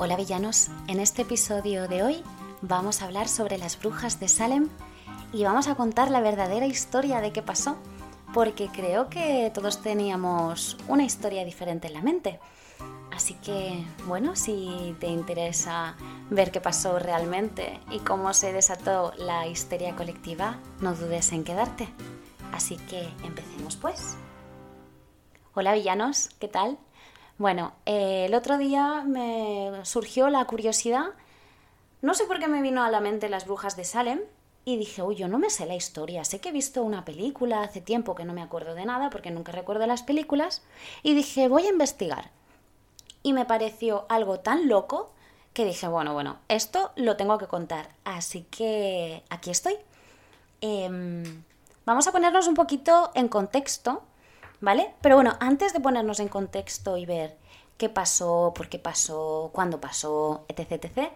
Hola villanos, en este episodio de hoy vamos a hablar sobre las brujas de Salem y vamos a contar la verdadera historia de qué pasó, porque creo que todos teníamos una historia diferente en la mente. Así que, bueno, si te interesa ver qué pasó realmente y cómo se desató la histeria colectiva, no dudes en quedarte. Así que empecemos pues. Hola villanos, ¿qué tal? Bueno, eh, el otro día me surgió la curiosidad, no sé por qué me vino a la mente las brujas de Salem, y dije, uy, yo no me sé la historia, sé que he visto una película hace tiempo que no me acuerdo de nada porque nunca recuerdo las películas, y dije, voy a investigar. Y me pareció algo tan loco que dije, bueno, bueno, esto lo tengo que contar, así que aquí estoy. Em, vamos a ponernos un poquito en contexto ¿vale? Pero bueno, antes de ponernos en contexto y ver qué pasó, por qué pasó, cuándo pasó, etc., etc.,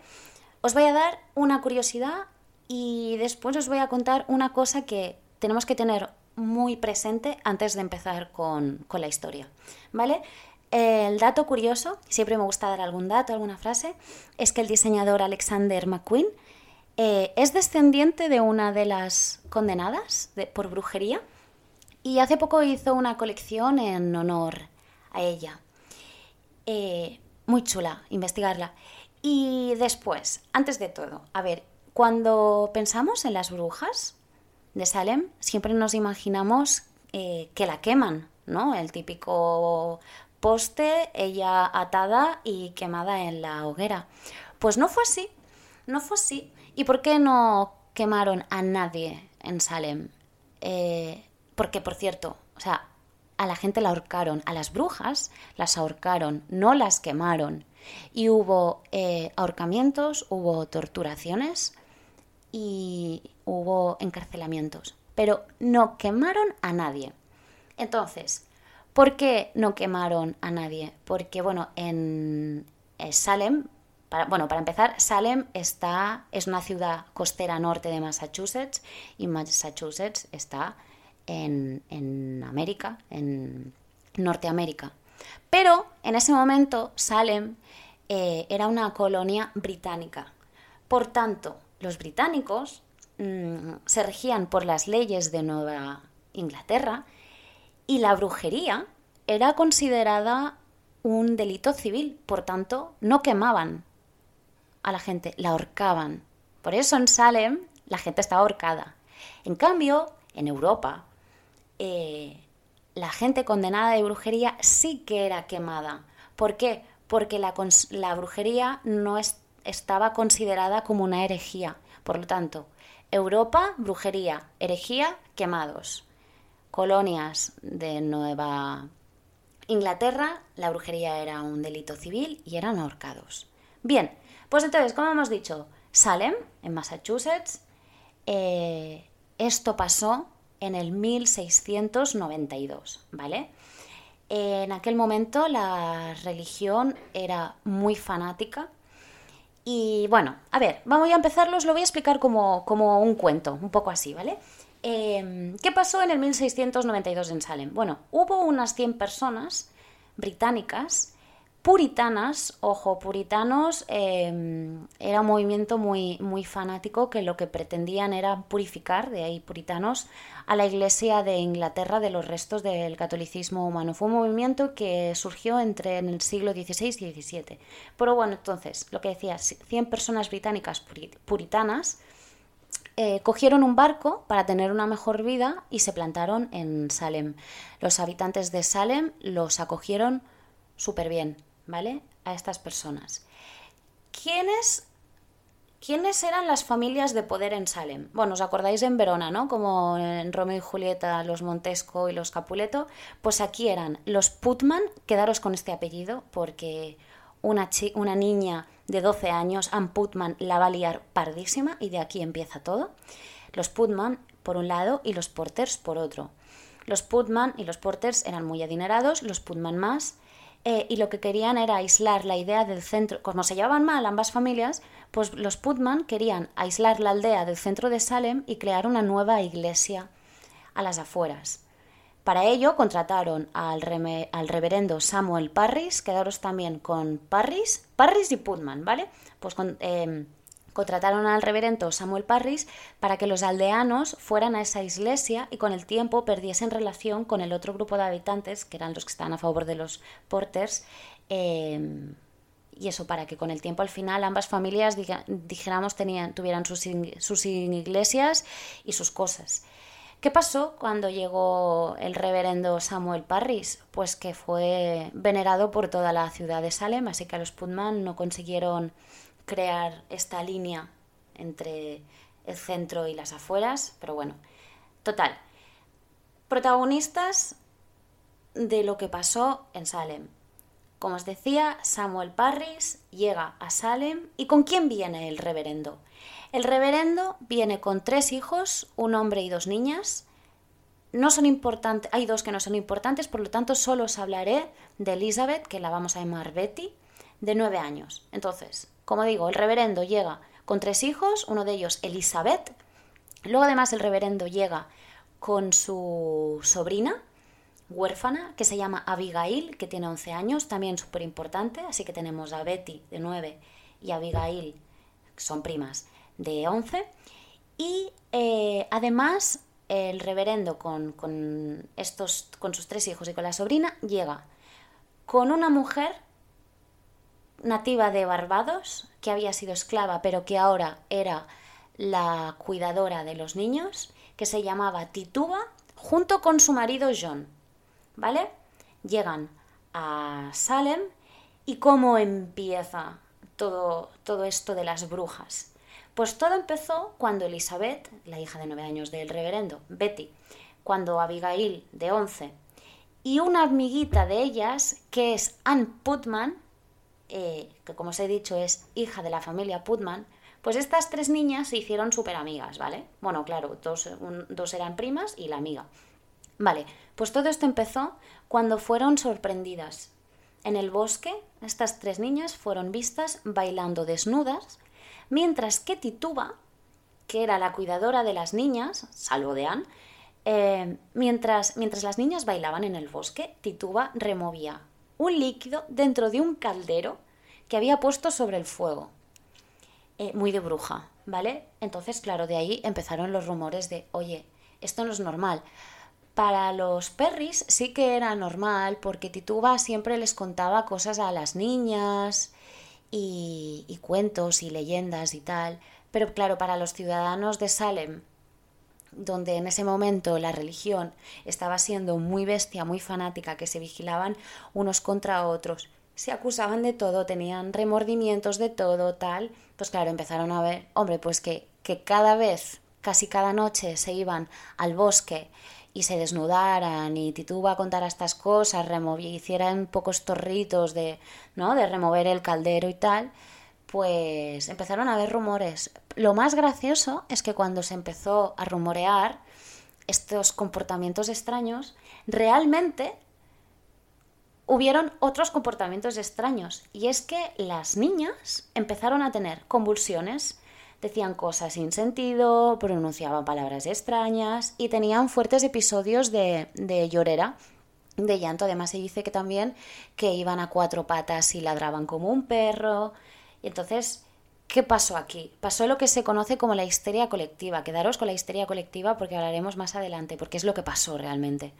os voy a dar una curiosidad y después os voy a contar una cosa que tenemos que tener muy presente antes de empezar con, la historia, ¿vale? El dato curioso, siempre me gusta dar algún dato, alguna frase, es que el diseñador Alexander McQueen eh, es descendiente de una de las condenadas por brujería y hace poco hizo una colección en honor a ella. Eh, muy chula, investigarla. Y después, antes de todo, a ver, cuando pensamos en las brujas de Salem, siempre nos imaginamos eh, que la queman, ¿no? El típico poste, ella atada y quemada en la hoguera. Pues no fue así, no fue así. ¿Y por qué no quemaron a nadie en Salem? Eh, porque, por cierto, o sea, a la gente la ahorcaron, a las brujas las ahorcaron, no las quemaron. Y hubo eh, ahorcamientos, hubo torturaciones y hubo encarcelamientos. Pero no quemaron a nadie. Entonces, ¿por qué no quemaron a nadie? Porque, bueno, en Salem, bueno, para empezar, Salem está, es una ciudad costera norte de Massachusetts y Massachusetts está en, América, en Norteamérica. Pero en ese momento Salem eh, era una colonia británica. Por tanto, los británicos mm, se regían por las leyes de Nueva Inglaterra y la brujería era considerada un delito civil. Por tanto, no quemaban a la gente, la ahorcaban. Por eso en Salem la gente estaba ahorcada. En cambio, en Europa, eh, la gente condenada de brujería sí que era quemada. ¿Por qué? Porque la, brujería no estaba considerada como una herejía. Por lo tanto, Europa, brujería, herejía, quemados. Colonias de Nueva Inglaterra, la brujería era un delito civil y eran ahorcados. Bien, pues entonces, como hemos dicho, Salem, en Massachusetts, eh, esto pasó en el 1692, ¿vale? En aquel momento la religión era muy fanática y bueno, a ver, vamos a empezarlos, lo voy a explicar como, un cuento, un poco así, ¿vale? Em, ¿Qué pasó en el 1692 en Salem? Bueno, hubo unas 100 personas británicas puritanas, ojo, puritanos, em, era un movimiento muy, muy fanático que lo que pretendían era purificar, de ahí puritanos, a la Iglesia de Inglaterra de los restos del catolicismo humano. Fue un movimiento que surgió entre en el siglo XVI y XVII. Pero bueno, entonces, lo que decía, 100 personas británicas puritanas eh, cogieron un barco para tener una mejor vida y se plantaron en Salem. Los habitantes de Salem los acogieron súper bien, ¿vale? A estas personas. ¿Quiénes, ¿Quiénes eran las familias de poder en Salem? Bueno, os acordáis en Verona, ¿no? Como en Romeo y Julieta, los Montesco y los Capuleto. Pues aquí eran los Putman, quedaros con este apellido, porque una, una niña de 12 años, Ann Putman, la va a liar pardísima y de aquí empieza todo. Los Putman por un lado y los Porters por otro. Los Putman y los Porters eran muy adinerados, los Putman más, eh, y lo que querían era aislar la idea del centro. Como se llevaban mal ambas familias, pues los Putman querían aislar la aldea del centro de Salem y crear una nueva iglesia a las afueras. Para ello contrataron al, al, reverendo Samuel Parris, quedaros también con Parris, Parris y Putman, ¿vale? Pues con, em, contrataron al reverendo Samuel Parris para que los aldeanos fueran a esa iglesia y con el tiempo perdiesen relación con el otro grupo de habitantes, que eran los que estaban a favor de los porters, em, y eso para que con el tiempo al final ambas familias, dijéramos, tenían, tuvieran sus, sus iglesias y sus cosas. ¿Qué pasó cuando llegó el reverendo Samuel Parris? Pues que fue venerado por toda la ciudad de Salem, así que los Putman no consiguieron crear esta línea entre el centro y las afueras, pero bueno, total. Protagonistas de lo que pasó en Salem. Como os decía, Samuel Parris llega a Salem y ¿con quién viene el reverendo? El reverendo viene con tres hijos, un hombre y dos niñas. No son importantes, hay dos que no son importantes, por lo tanto solo os hablaré de Elizabeth, que la vamos a llamar Betty, de nueve años. Entonces, como digo, el reverendo llega con tres hijos, uno de ellos Elizabeth. Luego además el reverendo llega con su sobrina, huérfana, que se llama Abigail, que tiene 11 años, también súper importante. Así que tenemos a Betty de 9 y Abigail, que son primas, de 11. Y eh, además el reverendo con, estos, con sus tres hijos y con la sobrina llega con una mujer nativa de Barbados, que había sido esclava, pero que ahora era la cuidadora de los niños, que se llamaba Tituba, junto con su marido John. ¿Vale? Llegan a Salem y cómo empieza todo, todo esto de las brujas. Pues todo empezó cuando Elizabeth, la hija de nueve años del reverendo, Betty, cuando Abigail, de once, y una amiguita de ellas, que es Anne Putman, eh, que como os he dicho es hija de la familia Putman, pues estas tres niñas se hicieron súper amigas, ¿vale? Bueno, claro, dos, dos eran primas y la amiga. Vale, pues todo esto empezó cuando fueron sorprendidas. En el bosque, estas tres niñas fueron vistas bailando desnudas mientras que Tituba, que era la cuidadora de las niñas, salvo de Anne, eh, mientras, mientras las niñas bailaban en el bosque, Tituba removía un líquido dentro de un caldero que había puesto sobre el fuego. Eh, muy de bruja, ¿vale? Entonces, claro, de ahí empezaron los rumores de, oye, esto no es normal. Para los perris sí que era normal porque Tituba siempre les contaba cosas a las niñas y, cuentos y leyendas y tal. Pero claro, para los ciudadanos de Salem, donde en ese momento la religión estaba siendo muy bestia, muy fanática, que se vigilaban unos contra otros, se acusaban de todo, tenían remordimientos de todo, tal, pues claro, empezaron a ver, hombre, pues que, que cada vez, casi cada noche se iban al bosque y se desnudaran y Tituba contara estas cosas, hicieran pocos torritos de, ¿no? de remover el caldero y tal, pues empezaron a haber rumores. Lo más gracioso es que cuando se empezó a rumorear estos comportamientos extraños, realmente hubieron otros comportamientos extraños. Y es que las niñas empezaron a tener convulsiones, decían cosas sin sentido, pronunciaban palabras extrañas y tenían fuertes episodios de, de llorera, de llanto. Además se dice que también que iban a cuatro patas y ladraban como un perro. Entonces, ¿qué pasó aquí? Pasó lo que se conoce como la histeria colectiva. Quedaros con la histeria colectiva porque hablaremos más adelante, porque es lo que pasó realmente.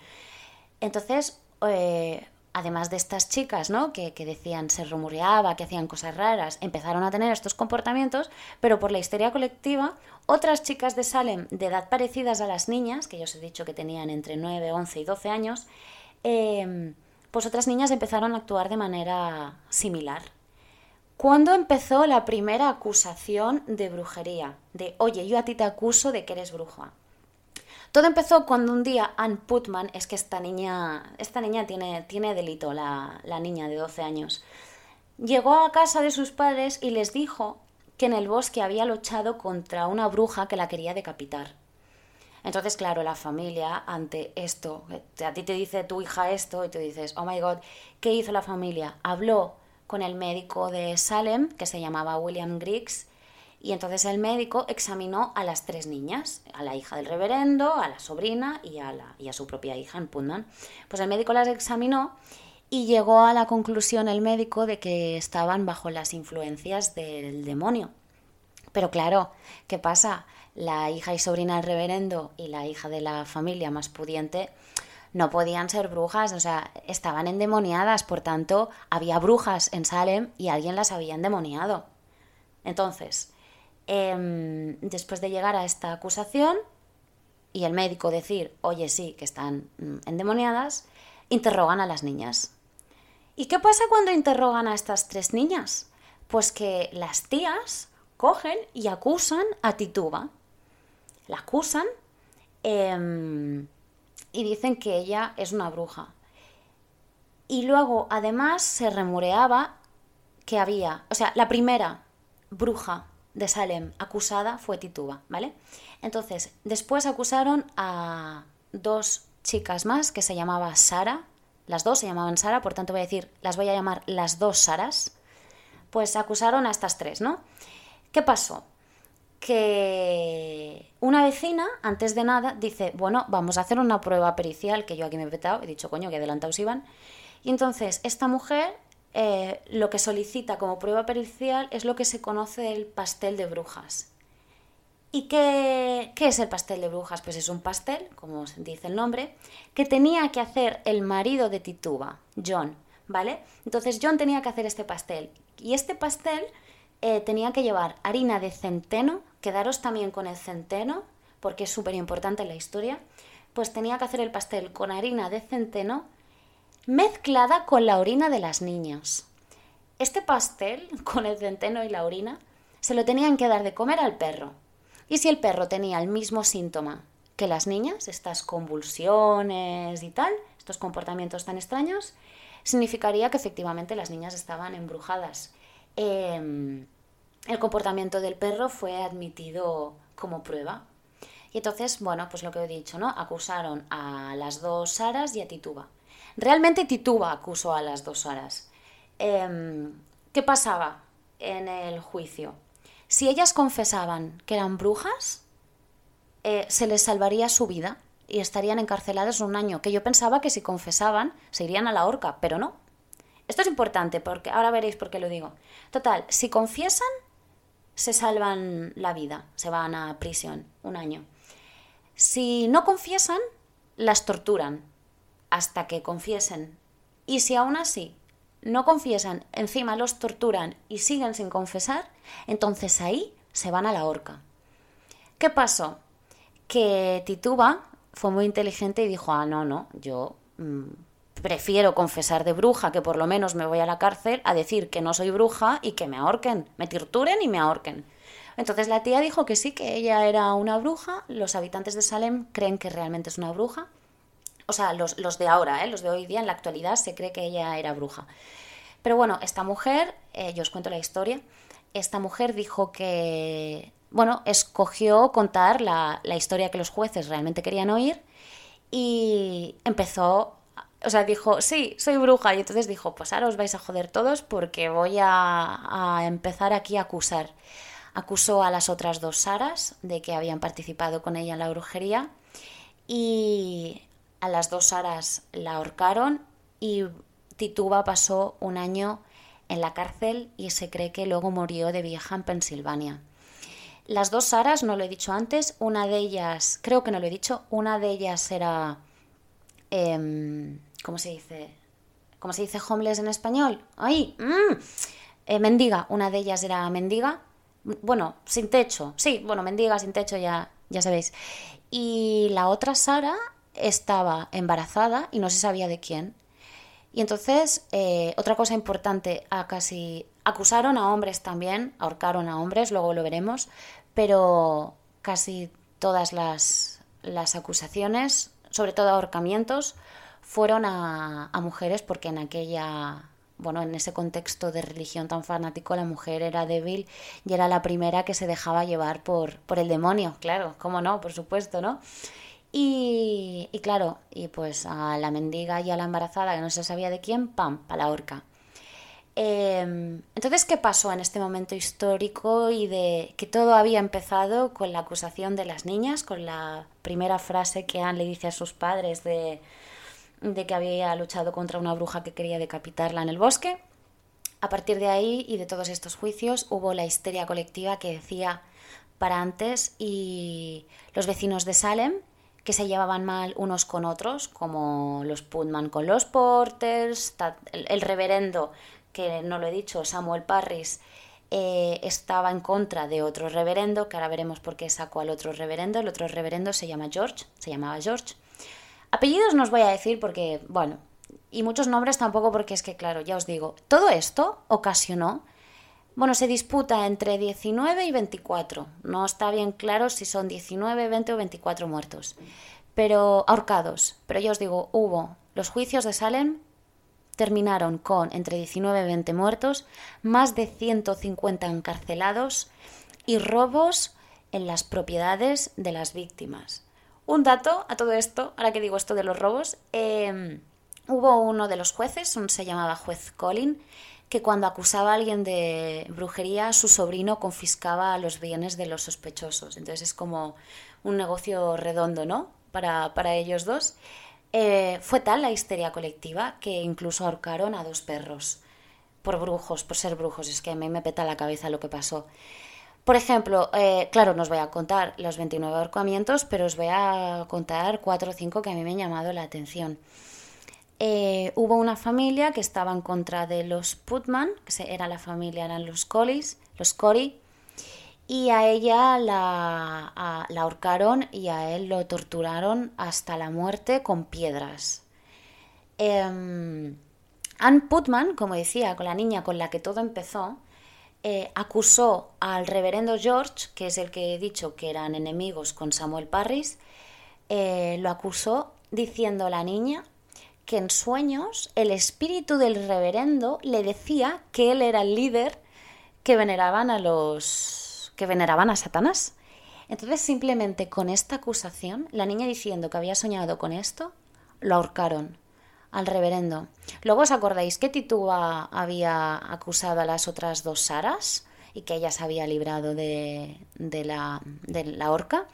Entonces, eh, además de estas chicas, ¿no? Que, decían, se rumoreaba, que hacían cosas raras, empezaron a tener estos comportamientos, pero por la histeria colectiva, otras chicas de Salem de edad parecidas a las niñas, que yo os he dicho que tenían entre 9, 11 y 12 años, em, pues otras niñas empezaron a actuar de manera similar. ¿Cuándo empezó la primera acusación de brujería? De, oye, yo a ti te acuso de que eres bruja. Todo empezó cuando un día Ann Putman, es que esta niña, esta niña tiene, tiene delito, la, la niña de 12 años, llegó a casa de sus padres y les dijo que en el bosque había luchado contra una bruja que la quería decapitar. Entonces, claro, la familia, ante esto, a ti te dice tu hija esto y tú dices, oh my god, ¿qué hizo la familia? Habló con el médico de Salem, que se llamaba William Griggs, Y entonces el médico examinó a las tres niñas, a la hija del reverendo, a la sobrina y a, la, y a su propia hija en Putnam. Pues el médico las examinó y llegó a la conclusión el médico de que estaban bajo las influencias del demonio. Pero claro, ¿qué pasa? La hija y sobrina del reverendo y la hija de la familia más pudiente no podían ser brujas, o sea, estaban endemoniadas, por tanto, había brujas en Salem y alguien las había endemoniado. Entonces, em, después de llegar a esta acusación y el médico decir, oye, sí, que están mm, endemoniadas, interrogan a las niñas. ¿Y qué pasa cuando interrogan a estas tres niñas? Pues que las tías cogen y acusan a Tituba. La acusan em, y dicen que ella es una bruja. Y luego, además, se remureaba que había, o sea, la primera bruja de Salem acusada fue Tituba, ¿vale? Entonces, después acusaron a dos chicas más que se llamaba Sara, las dos se llamaban Sara, por tanto voy a decir, las voy a llamar las dos Saras, pues acusaron a estas tres, ¿no? ¿Qué pasó? Que una vecina, antes de nada, dice, bueno, vamos a hacer una prueba pericial, que yo aquí me he petado, he dicho, coño, que adelantados iban. Y entonces, esta mujer eh, lo que solicita como prueba pericial es lo que se conoce el pastel de brujas. ¿Y qué, qué, es el pastel de brujas? Pues es un pastel, como dice el nombre, que tenía que hacer el marido de Tituba, John, ¿vale? Entonces John tenía que hacer este pastel. Y este pastel eh, tenía que llevar harina de centeno, quedaros también con el centeno, porque es súper importante en la historia, pues tenía que hacer el pastel con harina de centeno mezclada con la orina de las niñas. Este pastel, con el centeno y la orina, se lo tenían que dar de comer al perro. Y si el perro tenía el mismo síntoma que las niñas, estas convulsiones y tal, estos comportamientos tan extraños, significaría que efectivamente las niñas estaban embrujadas. Em, el comportamiento del perro fue admitido como prueba. Y entonces, bueno, pues lo que he dicho, ¿no? Acusaron a las dos Saras y a Tituba. Realmente Tituba acusó a las dos Saras. Em, ¿Qué pasaba en el juicio? Si ellas confesaban que eran brujas, eh, se les salvaría su vida y estarían encarceladas un año, que yo pensaba que si confesaban se irían a la horca, pero no. Esto es importante porque ahora veréis por qué lo digo. Total, si confiesan, se salvan la vida, se van a prisión un año. Si no confiesan, las torturan hasta que confiesen. Y si aún así no confiesan, encima los torturan y siguen sin confesar, entonces ahí se van a la horca. ¿Qué pasó? Que Tituba fue muy inteligente y dijo, ah, no, no, yo mm, prefiero confesar de bruja, que por lo menos me voy a la cárcel, a decir que no soy bruja y que me ahorquen, me torturen y me ahorquen. Entonces la tía dijo que sí, que ella era una bruja, los habitantes de Salem creen que realmente es una bruja, o sea, los, de ahora, ¿eh? los de hoy día, en la actualidad, se cree que ella era bruja. Pero bueno, esta mujer, eh, yo os cuento la historia, esta mujer dijo que, bueno, escogió contar la, la historia que los jueces realmente querían oír y empezó o sea, dijo, sí, soy bruja. Y entonces dijo, pues ahora os vais a joder todos porque voy a, empezar aquí a acusar. Acusó a las otras dos Saras de que habían participado con ella en la brujería y a las dos Saras la ahorcaron y Tituba pasó un año en la cárcel y se cree que luego murió de vieja en Pensilvania. Las dos Saras, no lo he dicho antes, una de ellas, creo que no lo he dicho, una de ellas era... Eh, ¿Cómo se dice? ¿Cómo se dice homeless en español? ¡Ay! Mm, eh, mendiga. Una de ellas era mendiga. Bueno, sin techo. Sí, bueno, mendiga, sin techo, ya, ya sabéis. Y la otra, Sara, estaba embarazada y no se sabía de quién. Y entonces, eh, otra cosa importante, a casi acusaron a hombres también, ahorcaron a hombres, luego lo veremos, pero casi todas las, las acusaciones, sobre todo ahorcamientos, fueron a, mujeres porque en aquella bueno, en ese contexto de religión tan fanático, la mujer era débil y era la primera que se dejaba llevar por, por el demonio, claro, cómo no, por supuesto, ¿no? Y, claro, y pues a la mendiga y a la embarazada que no se sabía de quién, pam, para la horca. Em, entonces, ¿qué pasó en este momento histórico y de que todo había empezado con la acusación de las niñas, con la primera frase que Anne le dice a sus padres de, de que había luchado contra una bruja que quería decapitarla en el bosque? A partir de ahí y de todos estos juicios hubo la histeria colectiva que decía para antes y los vecinos de Salem que se llevaban mal unos con otros, como los Putman con los Porters, el reverendo que no lo he dicho, Samuel Parris, eh, estaba en contra de otro reverendo, que ahora veremos por qué sacó al otro reverendo. El otro reverendo se llama George, se llamaba George. Apellidos no os voy a decir porque, bueno, y muchos nombres tampoco porque es que, claro, ya os digo, todo esto ocasionó, bueno, se disputa entre 19 y 24. No está bien claro si son 19, 20 o 24 muertos, pero ahorcados. Pero ya os digo, hubo los juicios de Salem terminaron con entre 19 y 20 muertos, más de 150 encarcelados y robos en las propiedades de las víctimas. Un dato a todo esto, ahora que digo esto de los robos, em, hubo uno de los jueces, un, se llamaba juez Colin, que cuando acusaba a alguien de brujería, su sobrino confiscaba los bienes de los sospechosos. Entonces es como un negocio redondo, ¿no? Para, para ellos dos. Eh, fue tal la histeria colectiva que incluso ahorcaron a dos perros por brujos, por ser brujos. Es que a mí me peta la cabeza lo que pasó. Por ejemplo, eh, claro, no os voy a contar los 29 ahorcamientos, pero os voy a contar cuatro o cinco que a mí me han llamado la atención. Eh, hubo una familia que estaba en contra de los Putman, que era la familia, eran los los Cory, y a ella la, ahorcaron y a él lo torturaron hasta la muerte con piedras. Eh, Anne Putman, como decía, con la niña con la que todo empezó, eh, acusó al reverendo George, que es el que he dicho que eran enemigos con Samuel Parris, eh, lo acusó diciendo a la niña que en sueños el espíritu del reverendo le decía que él era el líder que veneraban a los que veneraban a Satanás. Entonces simplemente con esta acusación, la niña diciendo que había soñado con esto, lo ahorcaron al reverendo. Luego os acordáis que Tituba había acusado a las otras dos Saras y que ella se había librado de, la horca.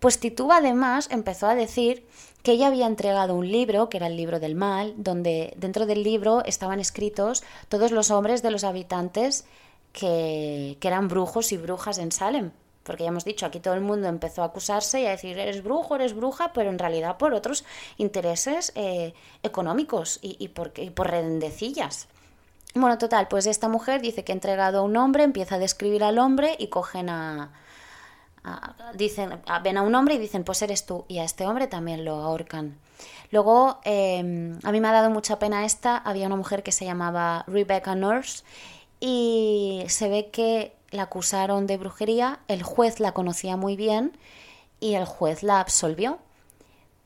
Pues Tituba además empezó a decir que ella había entregado un libro, que era el libro del mal, donde dentro del libro estaban escritos todos los hombres de los habitantes que, eran brujos y brujas en Salem. Porque ya hemos dicho, aquí todo el mundo empezó a acusarse y a decir, eres brujo, eres bruja, pero en realidad por otros intereses eh, económicos y, por, y por redendecillas. Bueno, total, pues esta mujer dice que ha entregado a un hombre, empieza a describir al hombre y cogen a, dicen, ven a un hombre y dicen, pues eres tú, y a este hombre también lo ahorcan. Luego, em, a mí me ha dado mucha pena esta, había una mujer que se llamaba Rebecca Nurse y se ve que la acusaron de brujería, el juez la conocía muy bien y el juez la absolvió.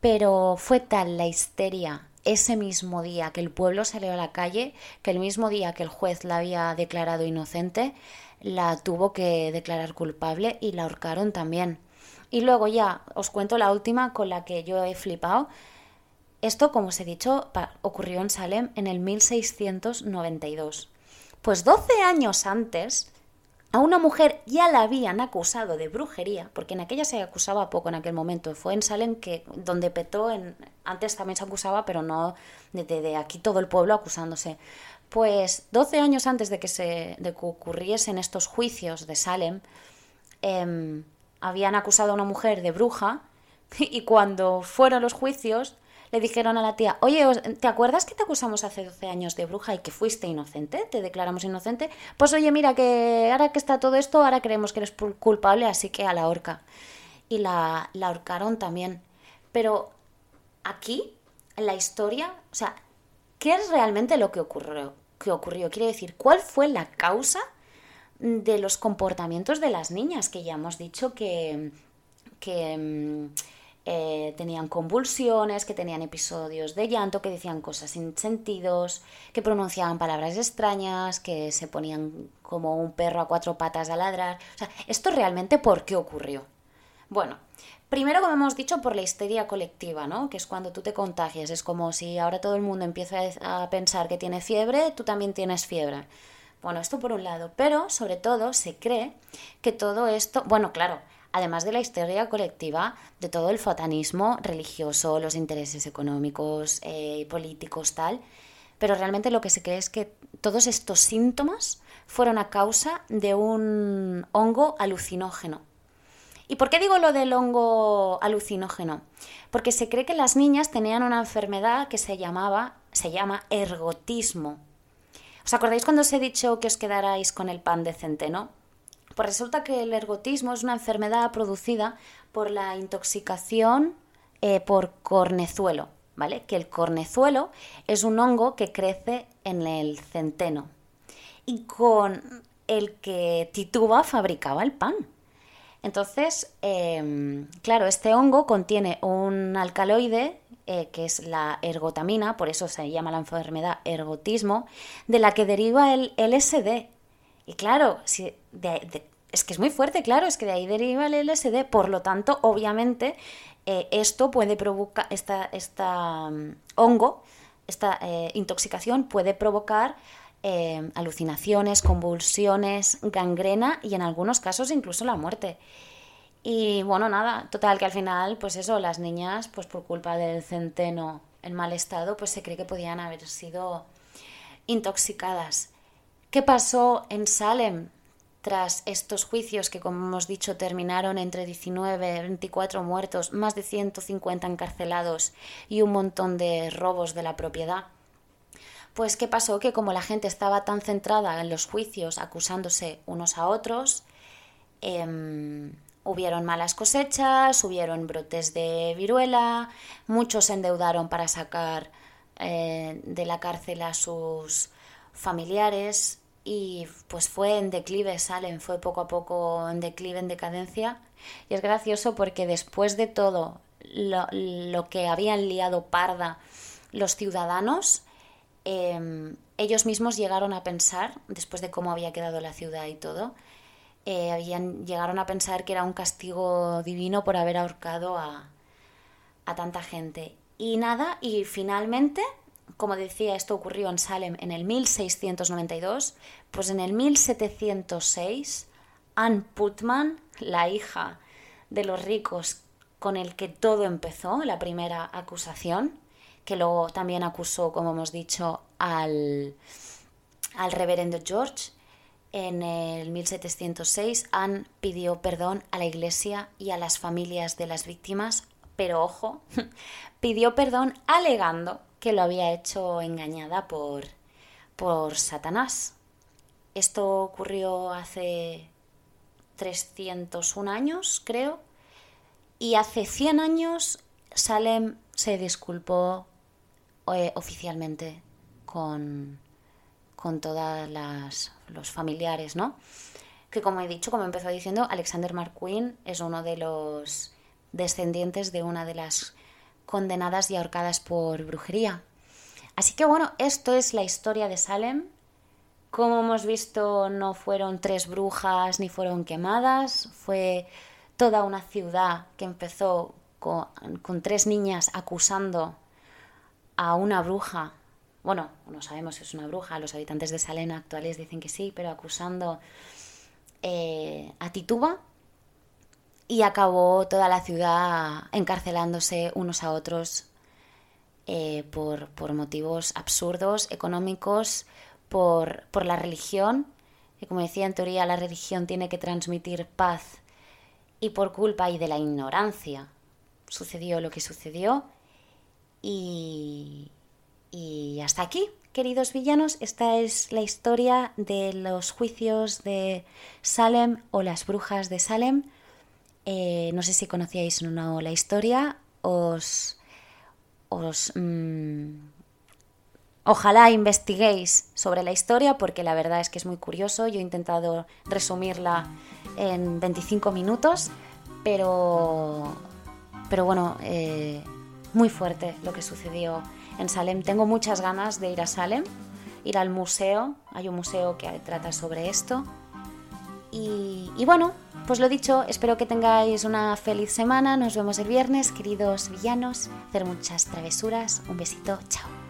Pero fue tal la histeria ese mismo día que el pueblo salió a la calle, que el mismo día que el juez la había declarado inocente, la tuvo que declarar culpable y la ahorcaron también. Y luego ya os cuento la última con la que yo he flipado. Esto, como os he dicho, ocurrió en Salem en el 1692. Pues 12 años antes, a una mujer ya la habían acusado de brujería, porque en aquella se acusaba poco en aquel momento. Fue en Salem que donde petó, antes también se acusaba, pero no de, aquí todo el pueblo acusándose. Pues 12 años antes de que, se, ocurriesen estos juicios de Salem, em, habían acusado a una mujer de bruja y cuando fueron los juicios le dijeron a la tía, oye, ¿te acuerdas que te acusamos hace 12 años de bruja y que fuiste inocente? ¿Te declaramos inocente? Pues oye, mira, que ahora que está todo esto, ahora creemos que eres culpable, así que a la horca. Y la, la ahorcaron también. Pero aquí, en la historia, o sea, ¿qué es realmente lo que ocurrió? ¿Qué ocurrió? Quiere decir, ¿cuál fue la causa de los comportamientos de las niñas? Que ya hemos dicho que, que mm, eh, tenían convulsiones, que tenían episodios de llanto, que decían cosas sin sentidos, que pronunciaban palabras extrañas, que se ponían como un perro a cuatro patas a ladrar. O sea, ¿esto realmente por qué ocurrió? Bueno, primero, como hemos dicho, por la histeria colectiva, ¿no? Que es cuando tú te contagias. Es como si ahora todo el mundo empieza a pensar que tiene fiebre, tú también tienes fiebre. Bueno, esto por un lado, pero sobre todo se cree que todo esto, bueno, claro, además de la histeria colectiva, de todo el fatanismo religioso, los intereses económicos, y eh, políticos, tal, pero realmente lo que se cree es que todos estos síntomas fueron a causa de un hongo alucinógeno. ¿Y por qué digo lo del hongo alucinógeno? Porque se cree que las niñas tenían una enfermedad que se llamaba, se llama ergotismo. ¿Os acordáis cuando os he dicho que os quedarais con el pan de centeno? Pues resulta que el ergotismo es una enfermedad producida por la intoxicación eh, por cornezuelo, ¿vale? Que el cornezuelo es un hongo que crece en el centeno y con el que Tituba fabricaba el pan. Entonces, em, claro, este hongo contiene un alcaloide eh, que es la ergotamina, por eso se llama la enfermedad ergotismo, de la que deriva el LSD. Y claro, si es que es muy fuerte, claro, es que de ahí deriva el LSD, por lo tanto, obviamente, eh, esto puede provocar, esta, esta mm, hongo, esta eh, intoxicación puede provocar eh, alucinaciones, convulsiones, gangrena y en algunos casos incluso la muerte. Y bueno, nada, total que al final, pues eso, las niñas, pues por culpa del centeno en mal estado, pues se cree que podían haber sido intoxicadas. ¿Qué pasó en Salem tras estos juicios que, como hemos dicho, terminaron entre 19 y 24 muertos, más de 150 encarcelados y un montón de robos de la propiedad? Pues qué pasó que como la gente estaba tan centrada en los juicios acusándose unos a otros, em, hubieron malas cosechas, hubieron brotes de viruela, muchos se endeudaron para sacar eh, de la cárcel a sus familiares y pues fue en declive, salen, fue poco a poco en declive, en decadencia. Y es gracioso porque después de todo lo, que habían liado parda los ciudadanos, Em, ellos mismos llegaron a pensar, después de cómo había quedado la ciudad y todo, eh, habían, llegaron a pensar que era un castigo divino por haber ahorcado a, a tanta gente. Y nada, y finalmente, como decía, esto ocurrió en Salem en el 1692, pues en el 1706, Anne Putman, la hija de los ricos con el que todo empezó, la primera acusación, que luego también acusó, como hemos dicho, al, al reverendo George. En el 1706, Anne pidió perdón a la iglesia y a las familias de las víctimas, pero ojo, pidió perdón alegando que lo había hecho engañada por, por Satanás. Esto ocurrió hace 301 años, creo, y hace 100 años Salem se disculpó eh, oficialmente con, con todas los familiares, ¿no? Que como he dicho, como empezó diciendo, Alexander McQueen es uno de los descendientes de una de las condenadas y ahorcadas por brujería. Así que bueno, esto es la historia de Salem. Como hemos visto, no fueron tres brujas ni fueron quemadas, fue toda una ciudad que empezó con, tres niñas acusando a una bruja, bueno, no sabemos si es una bruja, los habitantes de Salena actuales dicen que sí, pero acusando eh, a Tituba y acabó toda la ciudad encarcelándose unos a otros eh, por, por, motivos absurdos, económicos, por, por la religión, que como decía en teoría la religión tiene que transmitir paz y por culpa y de la ignorancia. Sucedió lo que sucedió y, hasta aquí, queridos villanos, esta es la historia de los juicios de Salem o las brujas de Salem. Eh, no sé si conocíais o no la historia, os, os mm, ojalá investiguéis sobre la historia porque la verdad es que es muy curioso. Yo he intentado resumirla en 25 minutos, pero, pero bueno, eh, muy fuerte lo que sucedió en Salem. Tengo muchas ganas de ir a Salem, ir al museo. Hay un museo que trata sobre esto. Y, bueno, pues lo dicho, espero que tengáis una feliz semana. Nos vemos el viernes, queridos villanos. Hacer muchas travesuras. Un besito, chao.